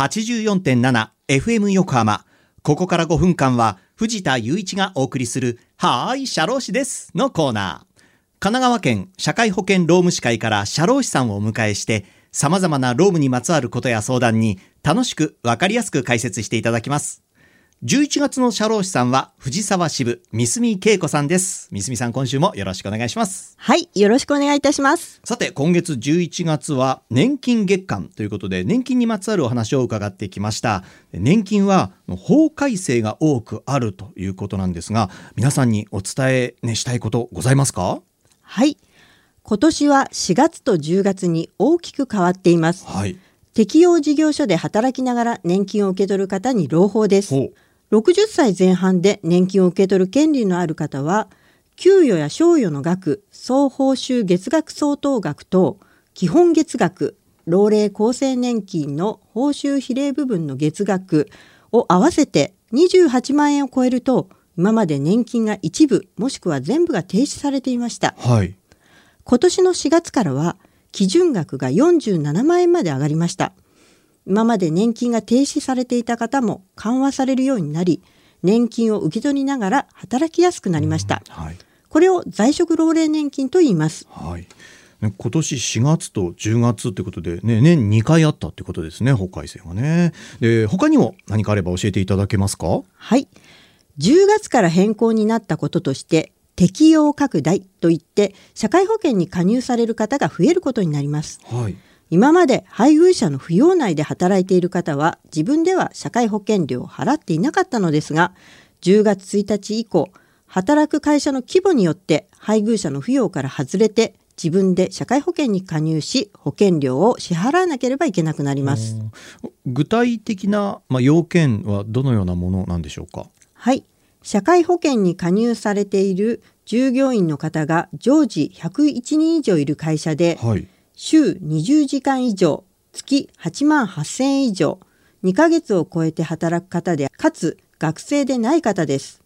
84.7FM 横浜。ここから5分間は藤田雄一がお送りするはーい、社労士ですのコーナー。神奈川県社会保険労務士会から社労士さんをお迎えして様々な労務にまつわることや相談に楽しくわかりやすく解説していただきます。11月の社労士さんは藤沢支部三住恵子さんです。三住さん今週もよろしくお願いします。はい、よろしくお願いいたします。さて今月11月は年金月間ということで年金にまつわるお話を伺ってきました年金は法改正が多くあるということなんですが皆さんにお伝え、ね、したいことございますか？はい。今年は4月と10月に大きく変わっています。はい適用事業所で働きながら年金を受け取る方に朗報です。ほう60歳前半で年金を受け取る権利のある方は、給与や賞与の額、総報酬月額相当額と基本月額、老齢厚生年金の報酬比例部分の月額を合わせて28万円を超えると、今まで年金が一部もしくは全部が停止されていました。はい今年の4月からは基準額が47万円まで上がりました今まで年金が停止されていた方も緩和されるようになり年金を受け取りながら働きやすくなりました。はい。これを在職老齢年金と言います。はい。ね今年4月と10月ということで、ね、年2回あったってことですね法改正がね。で他にも何かあれば教えていただけますか？はい。10月から変更になったこととして適用拡大といって社会保険に加入される方が増えることになります。はい今まで配偶者の扶養内で働いている方は自分では社会保険料を払っていなかったのですが10月1日以降働く会社の規模によって配偶者の扶養から外れて自分で社会保険に加入し保険料を支払わなければいけなくなります。具体的な、まあ、要件はどのようなものなんでしょうか？はい。社会保険に加入されている従業員の方が常時101人以上いる会社ではい週20時間以上月8万8000円以上2ヶ月を超えて働く方でかつ学生でない方です。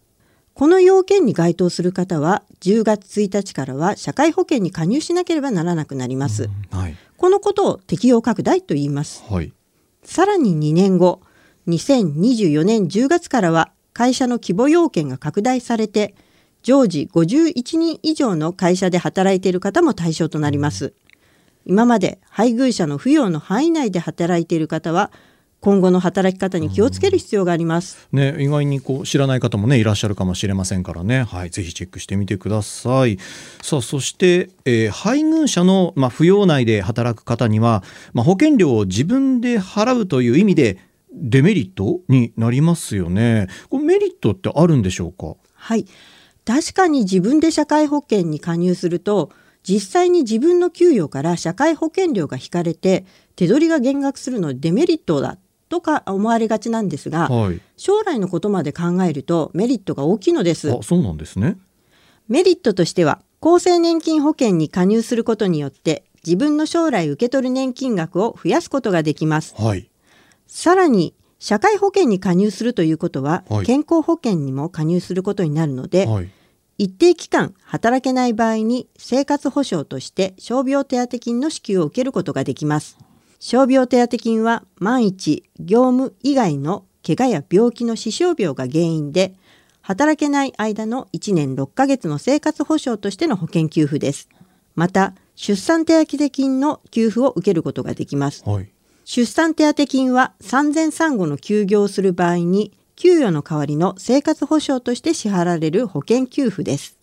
この要件に該当する方は10月1日からは社会保険に加入しなければならなくなります。はい。このことを適用拡大と言います。はい。さらに2年後2024年10月からは会社の規模要件が拡大されて常時51人以上の会社で働いている方も対象となります今まで配偶者の扶養の範囲内で働いている方は今後の働き方に気をつける必要があります。ね、意外にこう知らない方もねいらっしゃるかもしれませんからね、はい、ぜひチェックしてみてください。さあそして、えー配偶者の、まあ、扶養内で働く方には、まあ、保険料を自分で払うという意味でデメリットになりますよね。これメリットってあるんでしょうか？はい。確かに自分で社会保険に加入すると実際に自分の給与から社会保険料が引かれて手取りが減額するのでデメリットだとか思われがちなんですがはい。将来のことまで考えるとメリットが大きいのですあそうなんですね。メリットとしては厚生年金保険に加入することによって自分の将来受け取る年金額を増やすことができますはい。さらに社会保険に加入するということは、はい健康保険にも加入することになるので、はい。一定期間働けない場合に生活保障として傷病手当金の支給を受けることができます。傷病手当金は万一業務以外の怪我や病気の死傷病が原因で働けない間の1年6ヶ月の生活保障としての保険給付です。また出産手当金の給付を受けることができます。はい。出産手当金は産前産後の休業をする場合に給与の代わりの生活保障として支払われる保険給付です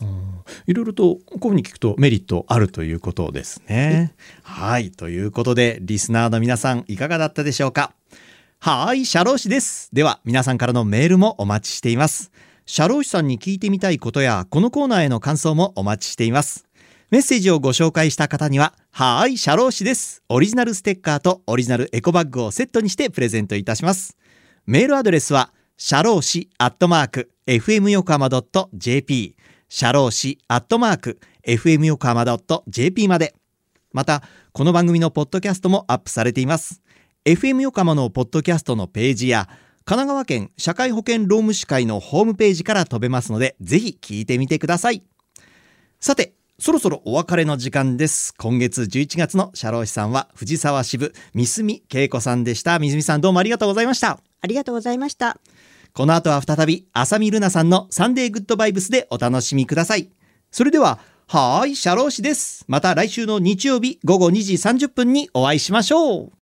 いろいろとこういうに聞くとメリットあるということですね。はい。ということで、リスナーの皆さんいかがだったでしょうか？はい、社労士です。では、皆さんからのメールもお待ちしています。社労士さんに聞いてみたいことや、このコーナーへの感想もお待ちしています。メッセージをご紹介した方には、はい、社労士です。オリジナルステッカーとオリジナルエコバッグをセットにしてプレゼントいたします。メールアドレスは、社労士アットマーク、fm 横浜 .jp、社労士アットマーク、fm 横浜 .jp まで。また、この番組のポッドキャストもアップされています。FM 横浜のポッドキャストのページや、神奈川県社会保険労務士会のホームページから飛べますので、ぜひ聞いてみてください。さて、そろそろお別れの時間です今月11月の社労士さんは藤沢支部三住恵子さんでした三住さんどうもありがとうございましたありがとうございましたこの後は再び浅見ルナさんのサンデーグッドバイブスでお楽しみください。それでははーい社労士です。また来週の日曜日午後2時30分にお会いしましょう。